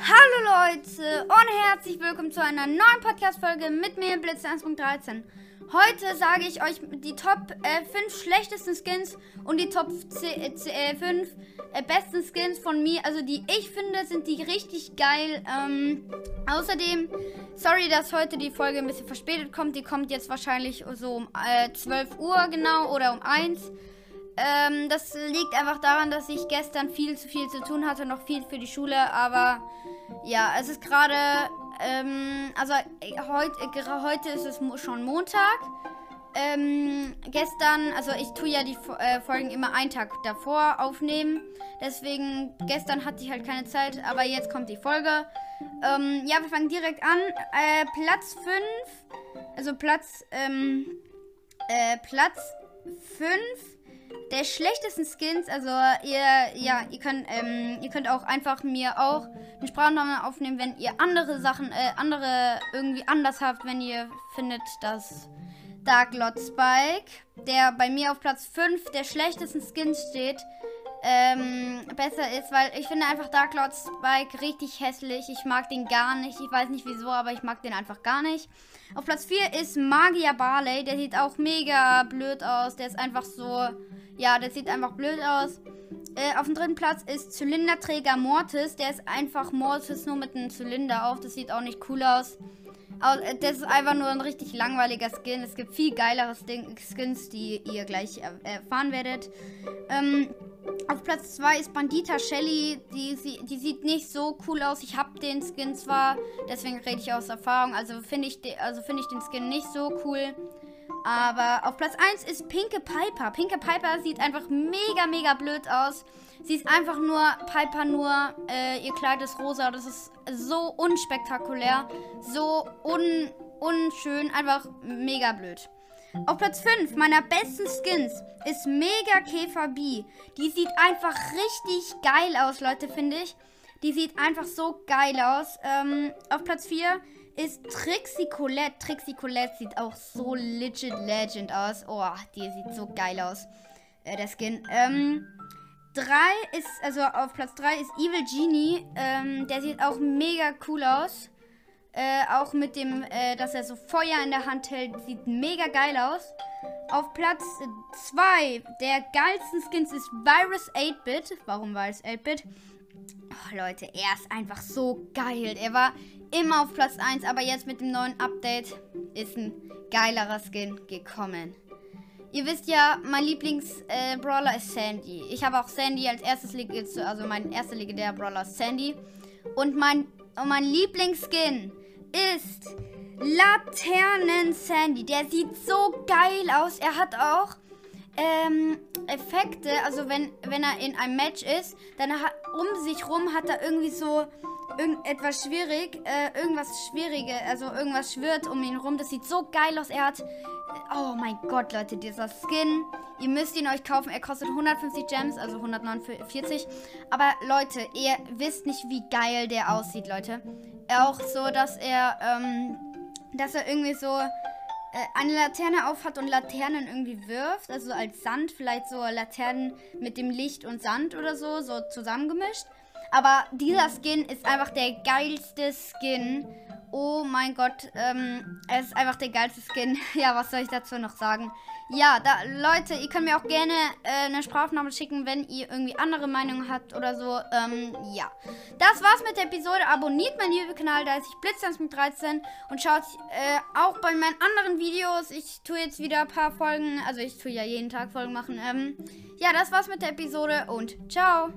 Hallo Leute und herzlich willkommen zu einer neuen Podcast-Folge mit mir, Blitz 1.13. Heute sage ich euch die Top äh, 5 schlechtesten Skins und die Top 5 äh, äh, besten Skins von mir. Also die ich finde, sind die richtig geil. Ähm, außerdem, sorry, dass heute die Folge ein bisschen verspätet kommt. Die kommt jetzt wahrscheinlich so um äh, 12 Uhr genau oder um 1 ähm, das liegt einfach daran, dass ich gestern viel zu viel zu tun hatte, noch viel für die Schule, aber ja, es ist gerade, ähm, also heute, äh, heute ist es schon Montag. Ähm, gestern, also ich tue ja die äh, Folgen immer einen Tag davor aufnehmen. Deswegen, gestern hatte ich halt keine Zeit, aber jetzt kommt die Folge. Ähm, ja, wir fangen direkt an. Äh, Platz 5, also Platz, ähm, äh, Platz 5 der schlechtesten Skins. Also ihr, ja, ihr könnt, ähm, ihr könnt auch einfach mir auch eine Sprachnahme aufnehmen, wenn ihr andere Sachen, äh, andere irgendwie anders habt, wenn ihr findet, dass Dark Lord Spike, der bei mir auf Platz 5 der schlechtesten Skins steht, ähm, besser ist, weil ich finde einfach Dark Lord Spike richtig hässlich. Ich mag den gar nicht. Ich weiß nicht wieso, aber ich mag den einfach gar nicht. Auf Platz 4 ist Magier Barley. Der sieht auch mega blöd aus. Der ist einfach so ja, das sieht einfach blöd aus. Äh, auf dem dritten Platz ist Zylinderträger Mortis. Der ist einfach Mortis nur mit einem Zylinder auf. Das sieht auch nicht cool aus. Aber, äh, das ist einfach nur ein richtig langweiliger Skin. Es gibt viel geilere Skins, die ihr gleich erfahren werdet. Ähm, auf Platz 2 ist Bandita Shelly. Die, die, sieht nicht so cool aus. Ich habe den Skin zwar, deswegen rede ich aus Erfahrung. Also finde ich, also find ich den Skin nicht so cool. Aber auf Platz 1 ist Pinke Piper. Pinke Piper sieht einfach mega, mega blöd aus. Sie ist einfach nur Piper, nur äh, ihr Kleid ist rosa. Das ist so unspektakulär, so un unschön, einfach mega blöd. Auf Platz 5 meiner besten Skins ist Mega Käfer B. Die sieht einfach richtig geil aus, Leute, finde ich. Die sieht einfach so geil aus. Ähm, auf Platz 4 ist Trixie Colette. Trixie Colette sieht auch so legit legend aus. Oh, die sieht so geil aus. Äh, der Skin. Ähm, 3 ist, also auf Platz 3 ist Evil Genie. Ähm, der sieht auch mega cool aus. Äh, auch mit dem, äh, dass er so Feuer in der Hand hält. Sieht mega geil aus. Auf Platz 2 der geilsten Skins ist Virus 8-Bit. Warum Virus 8-Bit? Oh, Leute, er ist einfach so geil. Er war immer auf Platz 1, aber jetzt mit dem neuen Update ist ein geilerer Skin gekommen. Ihr wisst ja, mein Lieblings-Brawler äh, ist Sandy. Ich habe auch Sandy als erstes also mein erster legendärer Brawler ist Sandy. Und mein, und mein Lieblingsskin ist Laternen Sandy. Der sieht so geil aus. Er hat auch ähm, Effekte, also wenn, wenn er in einem Match ist, dann hat, um sich rum hat er irgendwie so irgendetwas schwierig, äh, irgendwas Schwierige, also irgendwas schwirrt um ihn rum. Das sieht so geil aus. Er hat, oh mein Gott, Leute, dieser Skin. Ihr müsst ihn euch kaufen. Er kostet 150 Gems, also 149. Aber Leute, ihr wisst nicht, wie geil der aussieht, Leute. Auch so, dass er, ähm, dass er irgendwie so äh, eine Laterne aufhat und Laternen irgendwie wirft, also als Sand, vielleicht so Laternen mit dem Licht und Sand oder so, so zusammengemischt. Aber dieser Skin ist einfach der geilste Skin. Oh mein Gott, ähm, es ist einfach der geilste Skin. ja, was soll ich dazu noch sagen? Ja, da, Leute, ihr könnt mir auch gerne äh, eine Sprachaufnahme schicken, wenn ihr irgendwie andere Meinungen habt oder so. Ähm, ja. Das war's mit der Episode. Abonniert meinen YouTube-Kanal, da ist ich Blitztanz mit 13 und schaut äh, auch bei meinen anderen Videos. Ich tue jetzt wieder ein paar Folgen, also ich tue ja jeden Tag Folgen machen. Ähm, ja, das war's mit der Episode und ciao.